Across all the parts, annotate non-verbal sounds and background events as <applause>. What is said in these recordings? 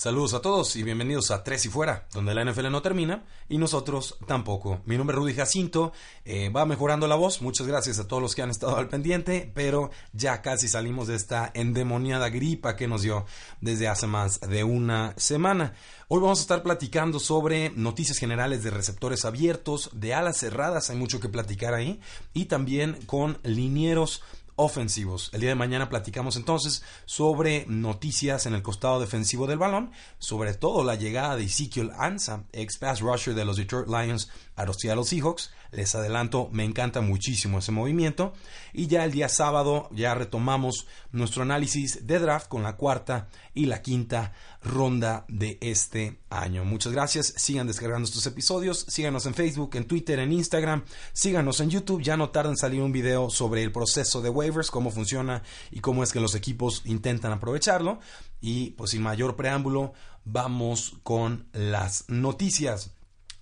Saludos a todos y bienvenidos a Tres y Fuera, donde la NFL no termina y nosotros tampoco. Mi nombre es Rudy Jacinto, eh, va mejorando la voz, muchas gracias a todos los que han estado al pendiente, pero ya casi salimos de esta endemoniada gripa que nos dio desde hace más de una semana. Hoy vamos a estar platicando sobre noticias generales de receptores abiertos, de alas cerradas, hay mucho que platicar ahí, y también con linieros ofensivos. El día de mañana platicamos entonces sobre noticias en el costado defensivo del balón, sobre todo la llegada de Ezekiel Ansa, ex pass rusher de los Detroit Lions a los Seattle Seahawks. Les adelanto, me encanta muchísimo ese movimiento. Y ya el día sábado ya retomamos nuestro análisis de draft con la cuarta y la quinta ronda de este año. Muchas gracias, sigan descargando estos episodios, síganos en Facebook, en Twitter, en Instagram, síganos en YouTube, ya no tarda en salir un video sobre el proceso de waivers, cómo funciona y cómo es que los equipos intentan aprovecharlo. Y pues sin mayor preámbulo, vamos con las noticias.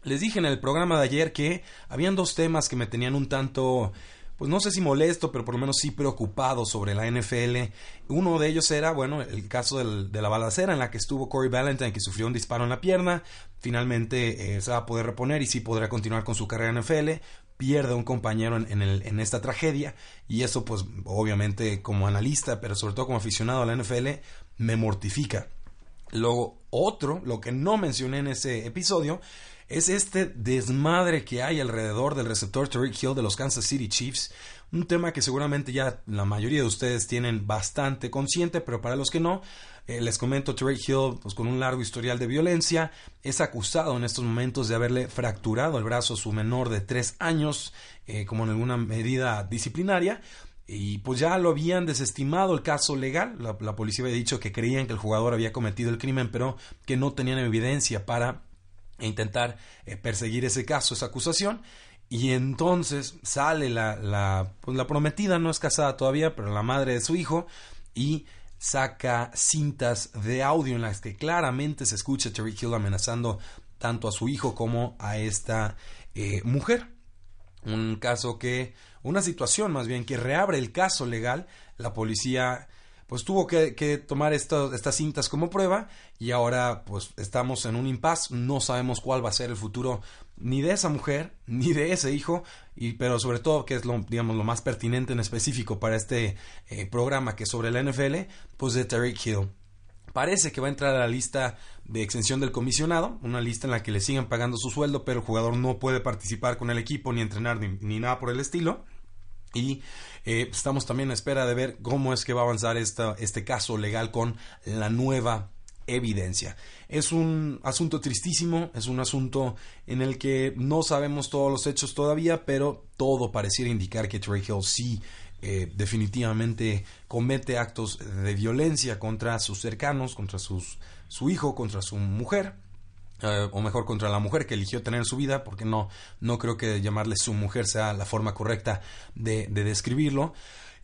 Les dije en el programa de ayer que habían dos temas que me tenían un tanto pues no sé si molesto, pero por lo menos sí preocupado sobre la NFL. Uno de ellos era, bueno, el caso de la balacera en la que estuvo Corey Valentine, que sufrió un disparo en la pierna. Finalmente eh, se va a poder reponer y sí podrá continuar con su carrera en NFL. Pierde un compañero en esta tragedia y eso pues obviamente como analista, pero sobre todo como aficionado a la NFL, me mortifica. Luego, otro, lo que no mencioné en ese episodio, es este desmadre que hay alrededor del receptor Tariq Hill de los Kansas City Chiefs. Un tema que seguramente ya la mayoría de ustedes tienen bastante consciente, pero para los que no, eh, les comento, Tariq Hill, pues con un largo historial de violencia, es acusado en estos momentos de haberle fracturado el brazo a su menor de tres años, eh, como en alguna medida disciplinaria. Y pues ya lo habían desestimado el caso legal. La, la, policía había dicho que creían que el jugador había cometido el crimen, pero que no tenían evidencia para e intentar eh, perseguir ese caso, esa acusación. Y entonces sale la, la, pues la prometida, no es casada todavía, pero la madre de su hijo, y saca cintas de audio en las que claramente se escucha a Terry Hill amenazando tanto a su hijo como a esta eh, mujer. Un caso que, una situación más bien que reabre el caso legal. La policía pues tuvo que, tomar estas cintas como prueba y ahora pues estamos en un impasse, no sabemos cuál va a ser el futuro ni de esa mujer <laughs> ni de ese hijo y pero sobre todo que es lo digamos lo más pertinente en específico para este eh, programa que es sobre la NFL pues de Terry Hill parece que va a entrar a la lista de exención del comisionado, una lista en la que le siguen pagando su sueldo, pero el jugador no puede participar con el equipo ni entrenar ni nada por el estilo. Y eh, estamos también a espera de ver cómo es que va a avanzar esta, este caso legal con la nueva evidencia. Es un asunto tristísimo, es un asunto en el que no sabemos todos los hechos todavía, pero todo pareciera indicar que Trey Hill sí eh, definitivamente comete actos de violencia contra sus cercanos, contra sus, su hijo, contra su mujer. Eh, o mejor contra la mujer que eligió tener en su vida, porque no, no creo que llamarle su mujer sea la forma correcta de, describirlo.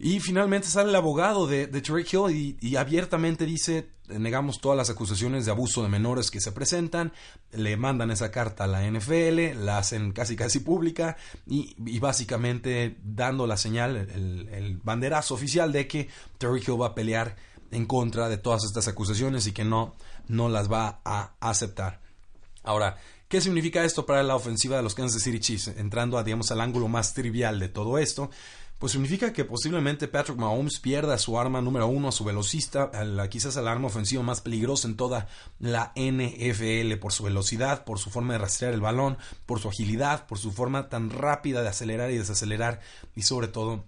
Y finalmente sale el abogado de, de Hill y, abiertamente dice, negamos todas las acusaciones de abuso de menores que se presentan, le mandan esa carta a la NFL, la hacen casi casi pública y, básicamente dando la señal, el, el, banderazo oficial de que Terry Hill va a pelear en contra de todas estas acusaciones y que no, no las va a aceptar. Ahora, ¿qué significa esto para la ofensiva de los Kansas City Chiefs? Entrando a, digamos, al ángulo más trivial de todo esto, pues significa que posiblemente Patrick Mahomes pierda su arma número uno, su velocista, quizás el arma ofensiva más peligrosa en toda la NFL por su velocidad, por su forma de rastrear el balón, por su agilidad, por su forma tan rápida de acelerar y desacelerar y sobre todo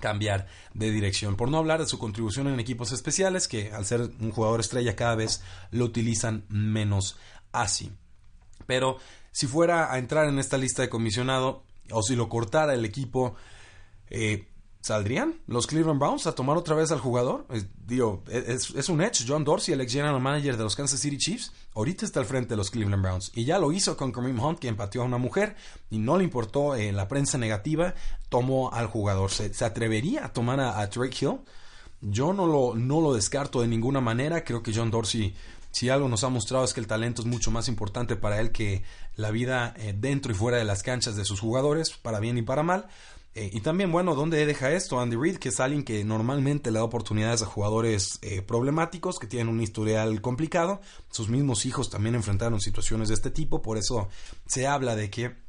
cambiar de dirección. Por no hablar de su contribución en equipos especiales, que al ser un jugador estrella cada vez lo utilizan menos así. Pero si fuera a entrar en esta lista de comisionado o si lo cortara el equipo, eh, ¿Saldrían los Cleveland Browns a tomar otra vez al jugador? Eh, digo, es, un edge. John Dorsey, el ex general manager de los Kansas City Chiefs, ahorita está al frente de los Cleveland Browns. Y ya lo hizo con Kareem Hunt, que empatió a una mujer y no le importó eh, la prensa negativa, tomó al jugador. ¿Se, atrevería a tomar a, Drake Hill? Yo no lo, no lo descarto de ninguna manera. Creo que John Dorsey, si algo nos ha mostrado es que el talento es mucho más importante para él que la vida eh, dentro y fuera de las canchas de sus jugadores, para bien y para mal. Eh, y también, bueno, ¿dónde deja esto Andy Reid? Que es alguien que normalmente le da oportunidades a jugadores eh, problemáticos, que tienen un historial complicado. Sus mismos hijos también enfrentaron situaciones de este tipo, por eso se habla de que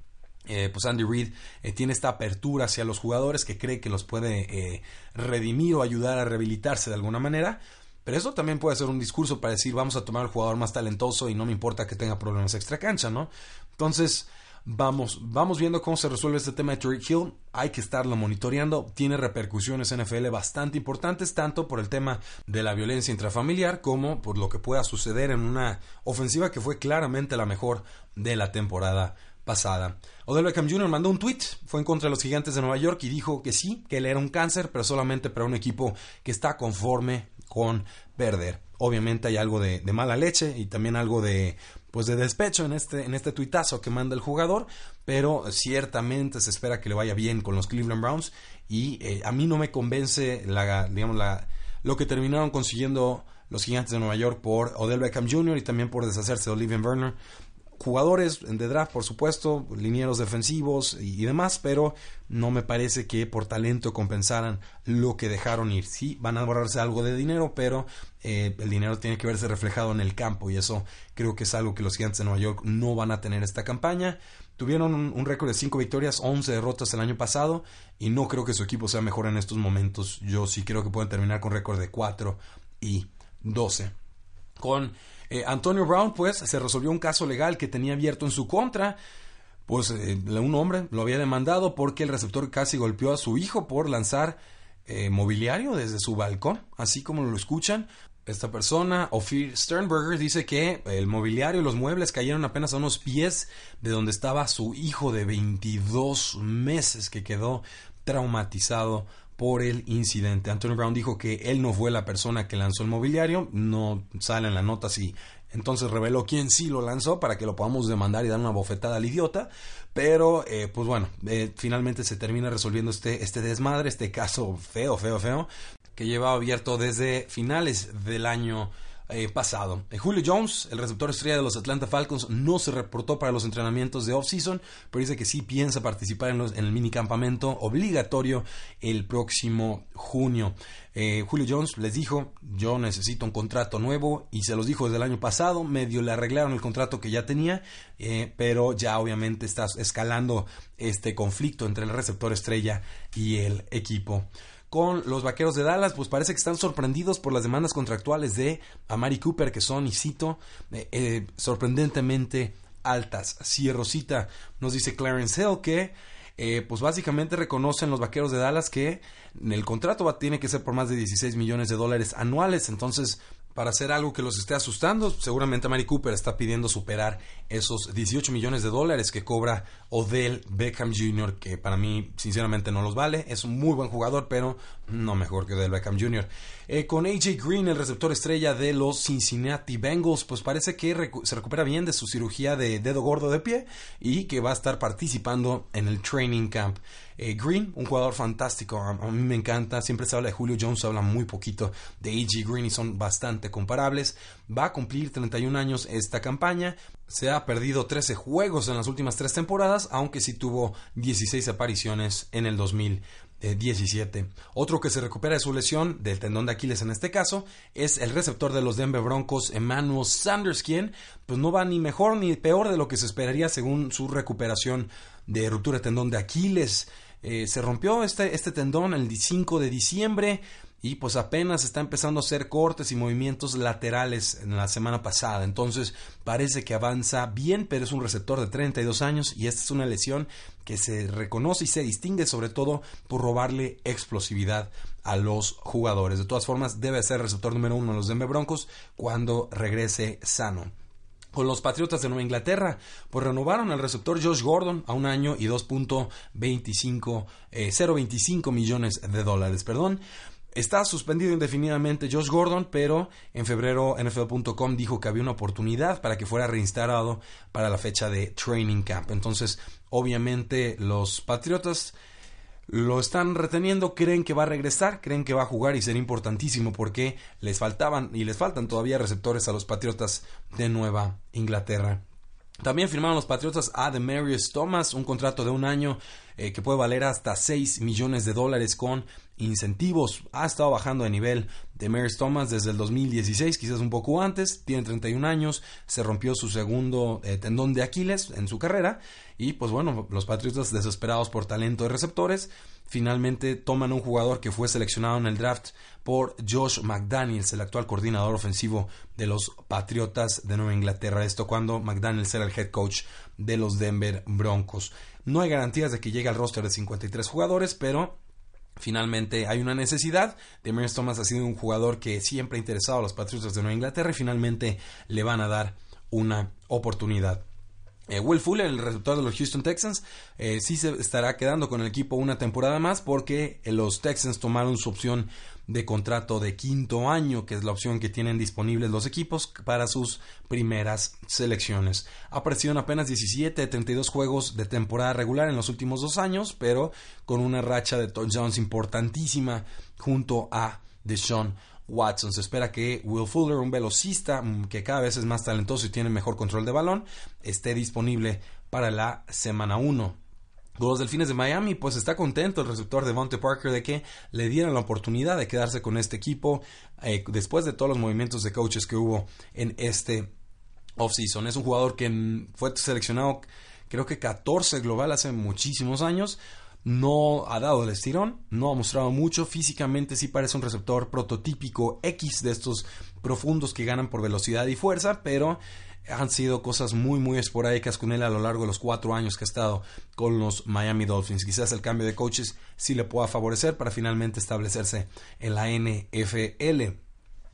pues Andy Reid tiene esta apertura hacia los jugadores que cree que los puede redimir o ayudar a rehabilitarse de alguna manera. Pero eso también puede ser un discurso para decir vamos a tomar al jugador más talentoso y no me importa que tenga problemas extra cancha, ¿no? Entonces, Vamos, vamos viendo cómo se resuelve este tema de Tariq Hill. Hay que estarlo monitoreando. Tiene repercusiones NFL bastante importantes, tanto por el tema de la violencia intrafamiliar como por lo que pueda suceder en una ofensiva que fue claramente la mejor de la temporada pasada. Odell Beckham Jr. mandó un tweet, fue en contra de los gigantes de Nueva York y dijo que sí, que él era un cáncer, pero solamente para un equipo que está conforme con perder. Obviamente hay algo de, mala leche y también algo de pues de despecho en este, en este tuitazo que manda el jugador, pero ciertamente se espera que le vaya bien con los Cleveland Browns y eh, a mí no me convence la, digamos, la, lo que terminaron consiguiendo los gigantes de Nueva York por Odell Beckham Jr. y también por deshacerse de Olivier Werner jugadores de draft, por supuesto, linieros defensivos y, demás, pero no me parece que por talento compensaran lo que dejaron ir. Sí, van a ahorrarse algo de dinero, pero eh, el dinero tiene que verse reflejado en el campo y eso creo que es algo que los gigantes de Nueva York no van a tener esta campaña. Tuvieron un, récord de 5 victorias, 11 derrotas el año pasado y no creo que su equipo sea mejor en estos momentos. Yo sí creo que pueden terminar con récord de 4 y 12. Con eh, Antonio Brown, pues, se resolvió un caso legal que tenía abierto en su contra. Pues eh, un hombre lo había demandado porque el receptor casi golpeó a su hijo por lanzar eh, mobiliario desde su balcón, así como lo escuchan. Esta persona, Ophir Sternberger, dice que el mobiliario y los muebles cayeron apenas a unos pies de donde estaba su hijo de 22 meses que quedó traumatizado por el incidente. Antonio Brown dijo que él no fue la persona que lanzó el mobiliario, no sale en la nota si entonces reveló quién sí lo lanzó para que lo podamos demandar y dar una bofetada al idiota. Pero, eh, pues bueno, eh, finalmente se termina resolviendo este, este desmadre, este caso feo, feo, feo, que llevaba abierto desde finales del año eh, pasado. Eh, Julio Jones, el receptor estrella de los Atlanta Falcons, no se reportó para los entrenamientos de off-season, pero dice que sí piensa participar en, el minicampamento obligatorio el próximo junio. Eh, Julio Jones les dijo, yo necesito un contrato nuevo y se los dijo desde el año pasado, medio le arreglaron el contrato que ya tenía, pero ya obviamente está escalando este conflicto entre el receptor estrella y el equipo con los Vaqueros de Dallas, pues parece que están sorprendidos por las demandas contractuales de Amari Cooper, que son, y cito, eh, eh, sorprendentemente altas. Si Rosita nos dice Clarence Hill que eh, pues básicamente reconocen los vaqueros de Dallas que el contrato tiene que ser por más de 16 millones de dólares anuales. Entonces, para hacer algo que los esté asustando. Seguramente Mari Cooper está pidiendo superar esos 18 millones de dólares que cobra Odell Beckham Jr., que para mí sinceramente no los vale. Es un muy buen jugador, pero no mejor que Odell Beckham Jr. Eh, con AJ Green, el receptor estrella de los Cincinnati Bengals, pues parece que se recupera bien de su cirugía de dedo gordo de pie y que va a estar participando en el training camp. Eh, Green, un jugador fantástico, a, mí me encanta, siempre se habla de Julio Jones, se habla muy poquito de AJ Green y son bastante comparables. Va a cumplir 31 años esta campaña, se ha perdido 13 juegos en las últimas tres temporadas, aunque sí tuvo 16 apariciones en el 2017. Otro que se recupera de su lesión, del tendón de Aquiles en este caso, es el receptor de los Denver Broncos, Emmanuel Sanders, quien pues no va ni mejor ni peor de lo que se esperaría según su recuperación de ruptura de tendón de Aquiles. Eh, se rompió este, este tendón el 5 de diciembre y pues apenas está empezando a hacer cortes y movimientos laterales en la semana pasada. Entonces parece que avanza bien, pero es un receptor de 32 años y esta es una lesión que se reconoce y se distingue sobre todo por robarle explosividad a los jugadores. De todas formas, debe ser receptor número uno de los Denver Broncos cuando regrese sano. Con los Patriotas de Nueva Inglaterra, pues renovaron al receptor Josh Gordon a un año y 2.25 0.25 millones de dólares, perdón. Está suspendido indefinidamente Josh Gordon, pero en febrero NFL.com dijo que había una oportunidad para que fuera reinstalado para la fecha de training camp. Entonces, obviamente los Patriotas lo están reteniendo, creen que va a regresar, creen que va a jugar y será importantísimo porque les faltaban y les faltan todavía receptores a los Patriotas de Nueva Inglaterra. También firmaron los Patriotas a Demarius Thomas, un contrato de un año eh, que puede valer hasta 6 millones de dólares con incentivos. Ha estado bajando de nivel Demarius Thomas desde el 2016, quizás un poco antes. Tiene 31 años, se rompió su segundo eh, tendón de Aquiles en su carrera. Y pues bueno, los Patriotas desesperados por talento de receptores finalmente toman un jugador que fue seleccionado en el draft por Josh McDaniels, el actual coordinador ofensivo de los Patriotas de Nueva Inglaterra. Esto cuando McDaniels era el head coach de los Denver Broncos. No hay garantías de que llegue al roster de 53 jugadores, pero Finalmente hay una necesidad. Demarius Thomas ha sido un jugador que siempre ha interesado a los Patriotas de Nueva Inglaterra y finalmente le van a dar una oportunidad. Eh, Will Fuller, el receptor de los Houston Texans, eh, sí se estará quedando con el equipo una temporada más porque eh, los Texans tomaron su opción de contrato de quinto año, que es la opción que tienen disponibles los equipos para sus primeras selecciones. Ha aparecido en apenas 17 de 32 juegos de temporada regular en los últimos dos años, pero con una racha de touchdowns importantísima junto a Deshaun Watson. Se espera que Will Fuller, un velocista mm, que cada vez es más talentoso y tiene mejor control de balón, esté disponible para la semana 1. Los Delfines de Miami, pues está contento el receptor de Monte Parker de que le dieran la oportunidad de quedarse con este equipo eh, después de todos los movimientos de coaches que hubo en este offseason. Es un jugador que fue seleccionado creo que 14 global hace muchísimos años no ha dado el estirón, no ha mostrado mucho, físicamente sí parece un receptor prototípico X de estos profundos que ganan por velocidad y fuerza, pero han sido cosas muy muy esporádicas con él a lo largo de los cuatro años que ha estado con los Miami Dolphins. Quizás el cambio de coaches sí le pueda favorecer para finalmente establecerse en la NFL.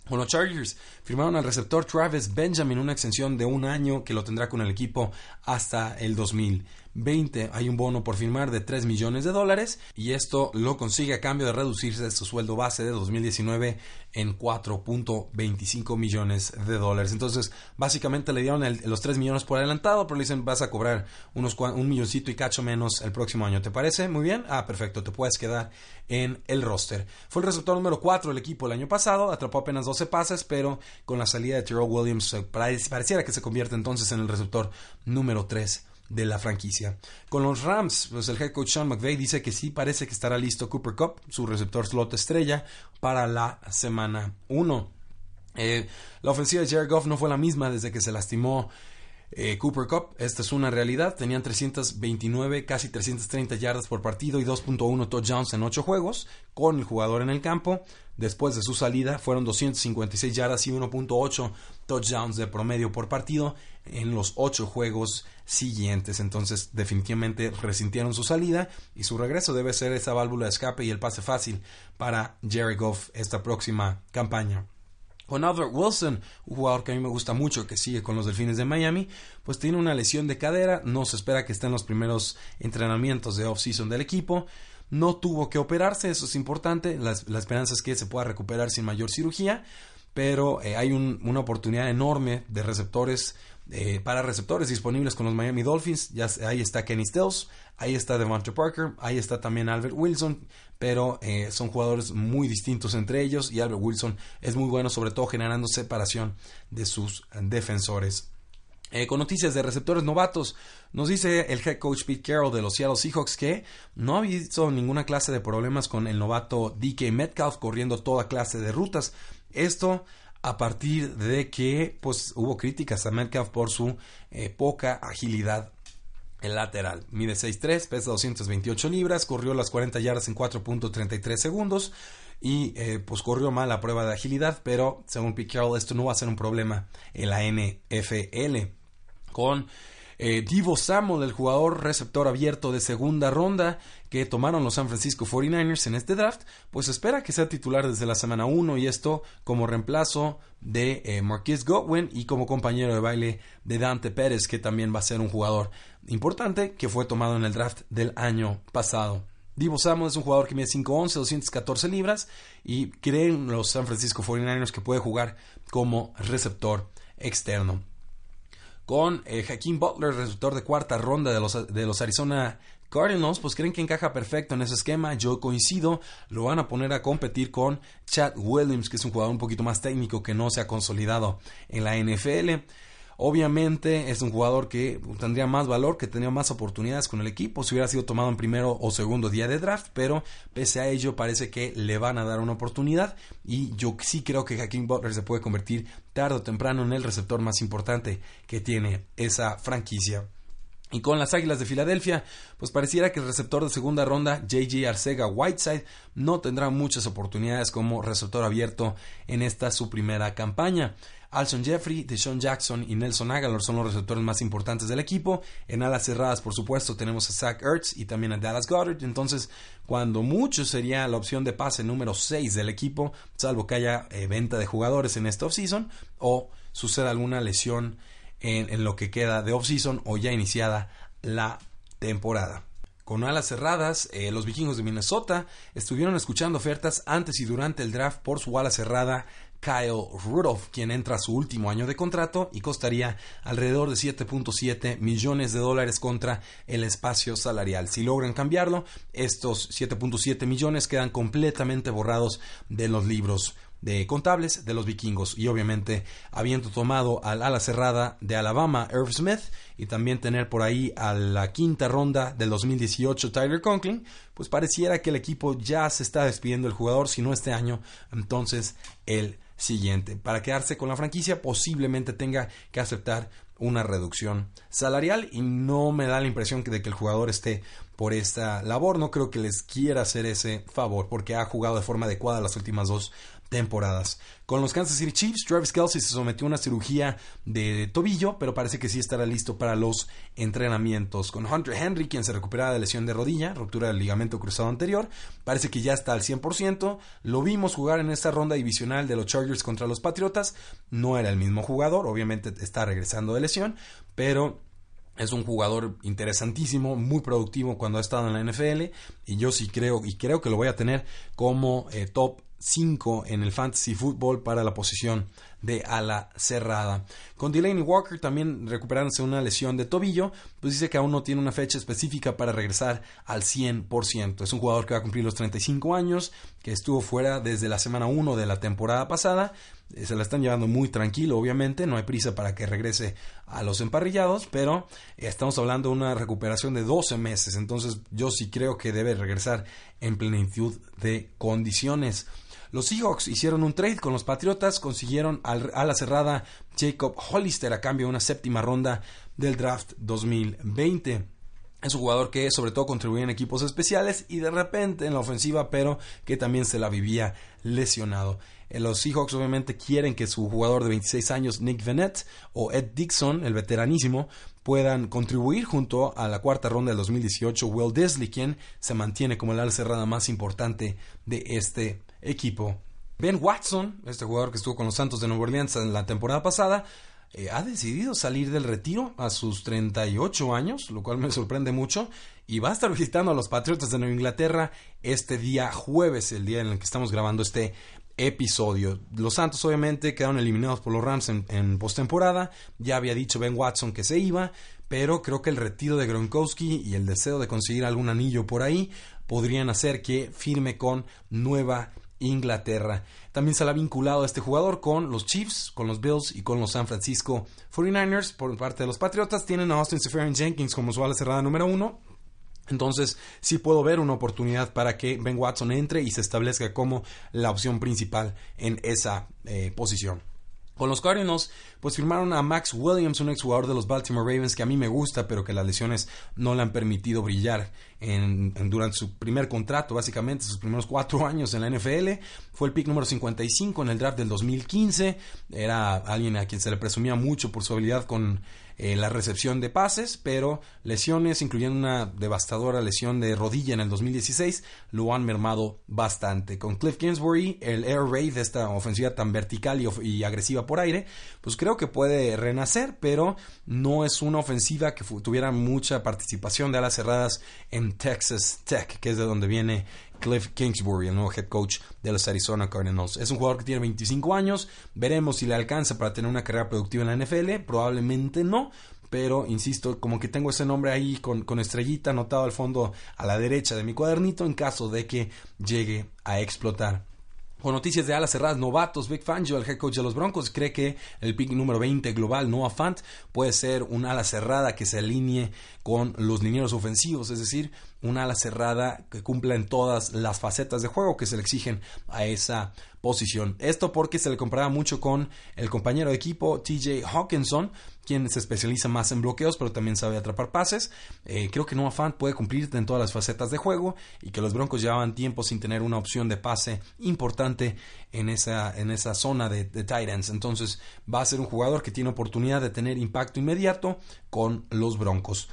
Con los Chargers firmaron al receptor Travis Benjamin una extensión de un año que lo tendrá con el equipo hasta el 2000. 20 hay un bono por firmar de 3 millones de dólares y esto lo consigue a cambio de reducirse su sueldo base de 2019 en 4.25 millones de dólares. Entonces, básicamente le dieron los 3 millones por adelantado, pero le dicen vas a cobrar unos un milloncito y cacho menos el próximo año. ¿Te parece? Muy bien. Ah, perfecto. Te puedes quedar en el roster. Fue el receptor número 4 del equipo el año pasado, atrapó apenas 12 pases, pero con la salida de Terrell Williams eh, pareciera que se convierte entonces en el receptor número 3 de la franquicia. Con los Rams, pues el head coach Sean McVay dice que sí parece que estará listo Cooper Cup, su receptor slot estrella, para la semana 1. Eh, la ofensiva de Jared Goff no fue la misma desde que se lastimó eh, Cooper Cup. Esta es una realidad. Tenían 329, casi 330 yardas por partido y 2.1 touchdowns en 8 juegos con el jugador en el campo. Después de su salida fueron 256 yardas y 1.8 touchdowns de promedio por partido en los 8 juegos siguientes. Entonces definitivamente resintieron su salida y su regreso debe ser esa válvula de escape y el pase fácil para Jerry Goff esta próxima campaña. Con Albert Wilson, un jugador que a mí me gusta mucho, que sigue con los Delfines de Miami, pues tiene una lesión de cadera, no se espera que esté en los primeros entrenamientos de off-season del equipo, no tuvo que operarse, eso es importante, la, esperanza es que se pueda recuperar sin mayor cirugía, pero eh, hay una oportunidad enorme de receptores eh, para receptores disponibles con los Miami Dolphins. Ya, ahí está Kenny Stills, ahí está Devonta Parker, ahí está también Albert Wilson, pero eh, son jugadores muy distintos entre ellos y Albert Wilson es muy bueno, sobre todo generando separación de sus defensores. Eh, con noticias de receptores novatos, nos dice el head coach Pete Carroll de los Seattle Seahawks que no ha visto ninguna clase de problemas con el novato DK Metcalf corriendo toda clase de rutas. Esto a partir de que pues, hubo críticas a Metcalf por su eh, poca agilidad lateral. Mide 6'3, pesa 228 libras, corrió las 40 yardas en 4.33 segundos y eh, pues corrió mal la prueba de agilidad, pero según Pete Carroll esto no va a ser un problema en la NFL. Con Eh, Divo Samuel, el jugador receptor abierto de segunda ronda que tomaron los San Francisco 49ers en este draft, pues espera que sea titular desde la semana 1 y esto como reemplazo de eh, Marquis Godwin y como compañero de baile de Dante Pérez, que también va a ser un jugador importante que fue tomado en el draft del año pasado. Divo Samuel es un jugador que mide 5'11, 214 libras y creen los San Francisco 49ers que puede jugar como receptor externo. Con eh, Butler, receptor de cuarta ronda de los, de los Arizona Cardinals, pues creen que encaja perfecto en ese esquema. Yo coincido, lo van a poner a competir con Chad Williams, que es un jugador un poquito más técnico que no se ha consolidado en la NFL. Obviamente es un jugador que tendría más valor, que tendría más oportunidades con el equipo si hubiera sido tomado en primero o segundo día de draft, pero pese a ello parece que le van a dar una oportunidad y yo sí creo que Hakeem Butler se puede convertir tarde o temprano en el receptor más importante que tiene esa franquicia. Y con las Águilas de Filadelfia, pues pareciera que el receptor de segunda ronda, JJ Arcega Whiteside, no tendrá muchas oportunidades como receptor abierto en esta su primera campaña. Alson Jeffrey, Deshaun Jackson y Nelson Aguilar son los receptores más importantes del equipo. En alas cerradas, por supuesto, tenemos a Zach Ertz y también a Dallas Goddard. Entonces, cuando mucho sería la opción de pase número 6 del equipo, salvo que haya eh, venta de jugadores en esta offseason o suceda alguna lesión en, lo que queda de offseason o ya iniciada la temporada. Con alas cerradas, eh, los vikingos de Minnesota estuvieron escuchando ofertas antes y durante el draft por su ala cerrada Kyle Rudolph, quien entra a su último año de contrato y costaría alrededor de 7.7 millones de dólares contra el espacio salarial. Si logran cambiarlo, estos 7.7 millones quedan completamente borrados de los libros de contables de los vikingos y obviamente habiendo tomado al ala cerrada de Alabama Irv Smith y también tener por ahí a la quinta ronda del 2018 Tyler Conklin pues pareciera que el equipo ya se está despidiendo del jugador si no este año entonces el siguiente. Para quedarse con la franquicia posiblemente tenga que aceptar una reducción salarial y no me da la impresión de que el jugador esté por esta labor. No creo que les quiera hacer ese favor porque ha jugado de forma adecuada las últimas dos temporadas. Con los Kansas City Chiefs, Travis Kelsey se sometió a una cirugía de tobillo, pero parece que sí estará listo para los entrenamientos. Con Hunter Henry, quien se recuperaba de lesión de rodilla, ruptura del ligamento cruzado anterior, parece que ya está al 100%. Lo vimos jugar en esta ronda divisional de los Chargers contra los Patriotas. No era el mismo jugador, obviamente está regresando de lesión, pero es un jugador interesantísimo, muy productivo cuando ha estado en la NFL y yo sí creo y creo que lo voy a tener como eh, top 5 en el fantasy football para la posición de ala cerrada. Con Delaney Walker también recuperándose una lesión de tobillo, pues dice que aún no tiene una fecha específica para regresar al 100%. Es un jugador que va a cumplir los 35 años, que estuvo fuera desde la semana 1 de la temporada pasada. Eh, se la están llevando muy tranquilo, obviamente, no hay prisa para que regrese a los emparrillados, pero estamos hablando de una recuperación de 12 meses, entonces yo sí creo que debe regresar en plenitud de condiciones. Los Seahawks hicieron un trade con los Patriotas, consiguieron a la cerrada Jacob Hollister a cambio de una séptima ronda del draft 2020. Es un jugador que sobre todo contribuía en equipos especiales y de repente en la ofensiva, pero que también se la vivía lesionado. Eh, los Seahawks obviamente quieren que su jugador de 26 años, Nick Vennett o Ed Dixon, el veteranísimo, puedan contribuir junto a la cuarta ronda del 2018 Will Disley, quien se mantiene como el ala cerrada más importante de este equipo. Ben Watson, este jugador que estuvo con los Santos de Nueva Orleans en la temporada pasada, eh, ha decidido salir del retiro a sus 38 años, lo cual me sorprende mucho, y va a estar <laughs> visitando a los Patriotas de Nueva Inglaterra este día jueves, el día en el que estamos grabando este episodio. Los Santos obviamente quedaron eliminados por los Rams en, en postemporada, ya había dicho Ben Watson que se iba, pero creo que el retiro de Gronkowski y el deseo de conseguir algún anillo por ahí podrían hacer que firme con Nueva Inglaterra. También se le ha vinculado a este jugador con los Chiefs, con los Bills y con los San Francisco 49ers. Por parte de los Patriotas tienen a Austin Seferian Jenkins como su ala cerrada número uno. Entonces, sí puedo ver una oportunidad para que Ben Watson entre y se establezca como la opción principal en esa eh, posición. Con los Cardinals, pues firmaron a Max Williams, un exjugador de los Baltimore Ravens que a mí me gusta, pero que las lesiones no le han permitido brillar en, durante su primer contrato, básicamente sus primeros cuatro <laughs> años en la NFL. Fue el pick número 55 en el draft del 2015. Era alguien a quien se le presumía mucho por su habilidad con eh, la recepción de pases, pero lesiones, incluyendo una devastadora lesión de rodilla en el 2016, lo han mermado bastante. Con Cliff Kingsbury, el air raid esta ofensiva tan vertical y, agresiva por aire, pues creo que puede renacer, pero no es una ofensiva que tuviera mucha participación de alas cerradas en Texas Tech, que es de donde viene Cliff Kingsbury, el nuevo head coach de los Arizona Cardinals. Es un jugador que tiene 25 años, veremos si le alcanza para tener una carrera productiva en la NFL, probablemente no, pero insisto, como que tengo ese nombre ahí con, con, estrellita anotado al fondo a la derecha de mi cuadernito en caso de que llegue a explotar. Con noticias de alas cerradas, novatos, Vic Fangio, el head coach de los Broncos, cree que el pick número 20 global, Noah Fant, puede ser un ala cerrada que se alinee con los linieros ofensivos, es decir, una ala cerrada que cumpla en todas las facetas de juego que se le exigen a esa posición. Esto porque se le comparaba mucho con el compañero de equipo TJ Hawkinson, quien se especializa más en bloqueos, pero también sabe atrapar pases. Eh, creo que Noah Fant puede cumplir en todas las facetas de juego y que los Broncos llevaban tiempo sin tener una opción de pase importante en esa, en esa zona de, de tight ends. Entonces va a ser un jugador que tiene oportunidad de tener impacto inmediato con los Broncos.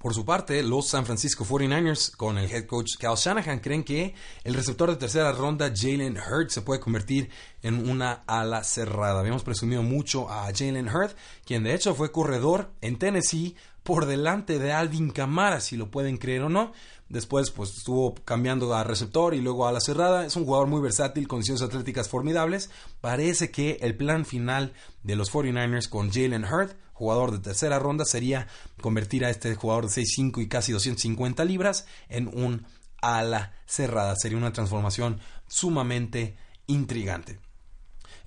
Por su parte, los San Francisco 49ers, con el head coach Cal Shanahan, creen que el receptor de tercera ronda, Jalen Hurd, se puede convertir en una ala cerrada. Habíamos presumido mucho a Jalen Hurd, quien de hecho fue corredor en Tennessee por delante de Alvin Kamara, si lo pueden creer o no. Después, pues estuvo cambiando a receptor y luego a la cerrada. Es un jugador muy versátil, con condiciones atléticas formidables. Parece que el plan final de los 49ers con Jalen Hurd jugador de tercera ronda sería convertir a este jugador de 6'5 y casi 250 libras en un ala cerrada. Sería una transformación sumamente intrigante.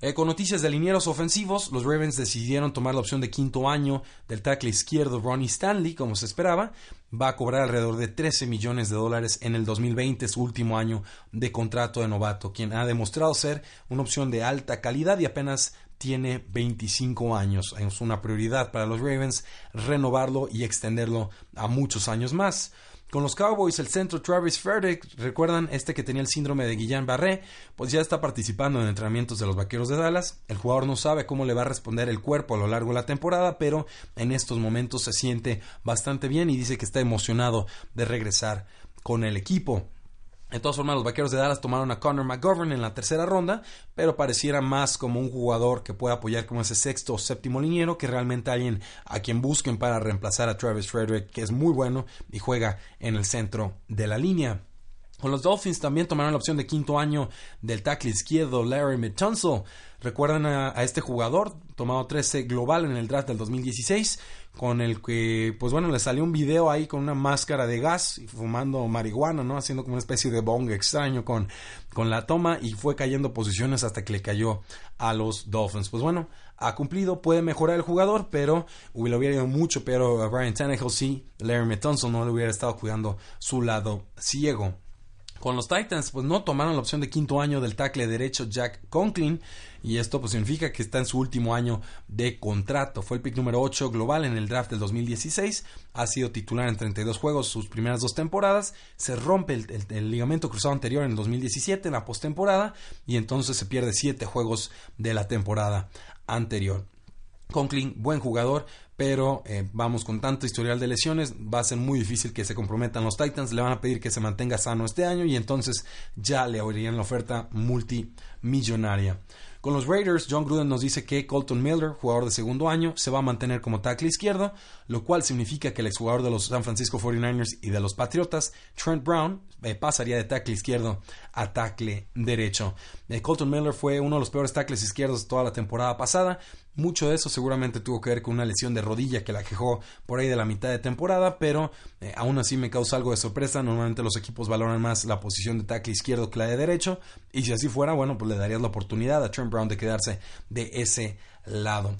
Eh, con noticias de linieros ofensivos, los Ravens decidieron tomar la opción de quinto año del tackle izquierdo Ronnie Stanley, como se esperaba. Va a cobrar alrededor de 13 millones de dólares en el 2020, su último año de contrato de novato, quien ha demostrado ser una opción de alta calidad y apenas tiene 25 años. Es una prioridad para los Ravens renovarlo y extenderlo a muchos años más. Con los Cowboys, el centro Travis Frederick, recuerdan este que tenía el síndrome de Guillain-Barré, pues ya está participando en entrenamientos de los Vaqueros de Dallas. El jugador no sabe cómo le va a responder el cuerpo a lo largo de la temporada, pero en estos momentos se siente bastante bien y dice que está emocionado de regresar con el equipo. De todas formas, los vaqueros de Dallas tomaron a Connor McGovern en la tercera ronda, pero pareciera más como un jugador que puede apoyar como ese sexto o séptimo liniero que realmente alguien a quien busquen para reemplazar a Travis Frederick, que es muy bueno y juega en el centro de la línea. Con los Dolphins también tomaron la opción de quinto año del tackle izquierdo Larry Mitunzel. Recuerdan a, este jugador, tomado 13 global en el draft del 2016, con el que, pues bueno, le salió un video ahí con una máscara de gas fumando marihuana, ¿no? Haciendo como una especie de bong extraño con, con la toma y fue cayendo posiciones hasta que le cayó a los Dolphins. Pues bueno, ha cumplido, puede mejorar el jugador, pero le hubiera ido mucho, pero a Brian Tannehill sí, Larry Mitunzel no le hubiera estado cuidando su lado ciego. Con los Titans, pues no tomaron la opción de quinto año del tackle derecho Jack Conklin. Y esto pues significa que está en su último año de contrato. Fue el pick número 8 global en el draft del 2016. Ha sido titular en 32 juegos sus primeras dos temporadas. Se rompe el, ligamento cruzado anterior en el 2017 en la postemporada. Y entonces se pierde 7 juegos de la temporada anterior. Conklin, buen jugador, pero eh, vamos con tanto historial de lesiones, va a ser muy difícil que se comprometan los Titans, le van a pedir que se mantenga sano este año y entonces ya le abrirían la oferta multimillonaria. Con los Raiders, John Gruden nos dice que Colton Miller, jugador de segundo año, se va a mantener como tackle izquierdo, lo cual significa que el exjugador de los San Francisco 49ers y de los Patriotas, Trent Brown, eh, pasaría de tackle izquierdo a tackle derecho. Eh, Colton Miller fue uno de los peores tackles izquierdos de toda la temporada pasada. Mucho de eso seguramente tuvo que ver con una lesión de rodilla que la quejó por ahí de la mitad de temporada, pero eh, aún así me causa algo de sorpresa. Normalmente los equipos valoran más la posición de tackle izquierdo que la de derecho, y si así fuera, bueno, pues le darías la oportunidad a Trent Brown de quedarse de ese lado.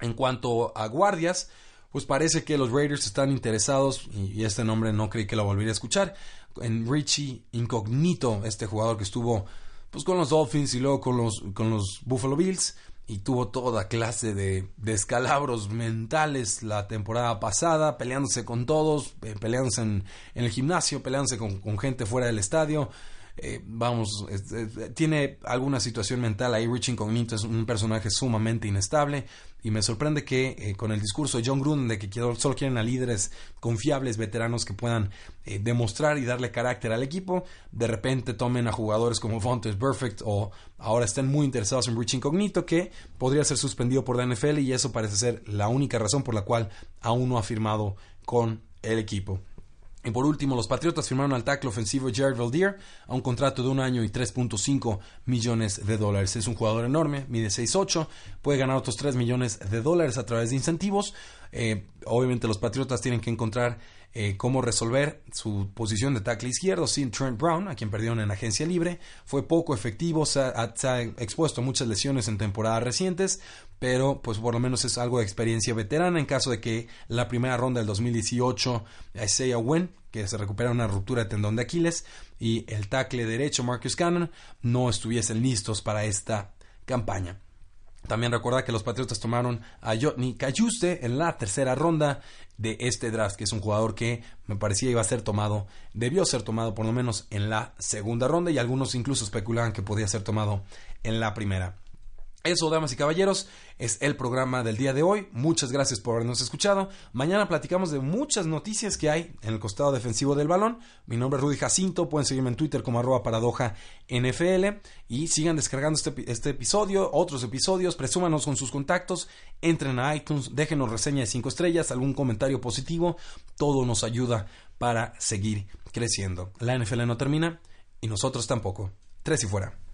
En cuanto a guardias, pues parece que los Raiders están interesados, y este nombre no creí que lo volvería a escuchar, en Richie Incognito, este jugador que estuvo pues con los Dolphins y luego con los, con los Buffalo Bills. y tuvo toda clase de descalabros mentales la temporada pasada, peleándose con todos, eh, peleándose en, el gimnasio, peleándose con, con gente fuera del estadio. Eh, vamos, tiene alguna situación mental ahí. Rich Incognito es un personaje sumamente inestable y me sorprende que eh, con el discurso de John Gruden de que solo quieren a líderes confiables, veteranos que puedan eh, demostrar y darle carácter al equipo, de repente tomen a jugadores como Fontes Perfect o ahora estén muy interesados en Rich Incognito que podría ser suspendido por la NFL y eso parece ser la única razón por la cual aún no ha firmado con el equipo. Y por último, los Patriotas firmaron al tackle ofensivo Jared Valdir a un contrato de un año y 3.5 millones de dólares. Es un jugador enorme, mide 6'8, puede ganar otros 3 millones de dólares a través de incentivos. Eh, obviamente los Patriotas tienen que encontrar eh, cómo resolver su posición de tackle izquierdo sin Trent Brown, a quien perdieron en agencia libre. Fue poco efectivo, se ha, expuesto a muchas lesiones en temporadas recientes, pero pues por lo menos es algo de experiencia veterana en caso de que la primera ronda del 2018 Isaiah Wynn, que se recupera una ruptura de tendón de Aquiles, y el tackle derecho Marcus Cannon no estuviesen listos para esta campaña. También recuerda que los Patriotas tomaron a Jotny Cayuste en la tercera ronda de este draft, que es un jugador que me parecía iba a ser tomado, debió ser tomado por lo menos en la segunda ronda y algunos incluso especulaban que podía ser tomado en la primera. Eso, damas y caballeros, es el programa del día de hoy. Muchas gracias por habernos escuchado. Mañana platicamos de muchas noticias que hay en el costado defensivo del balón. Mi nombre es Rudy Jacinto. Pueden seguirme en Twitter como arroba paradoja. Y sigan descargando este, este episodio, otros episodios. Presúmanos con sus contactos. Entren a iTunes, déjenos reseña de 5 estrellas, algún comentario positivo. Todo nos ayuda para seguir creciendo. La NFL no termina y nosotros tampoco. Tres y fuera.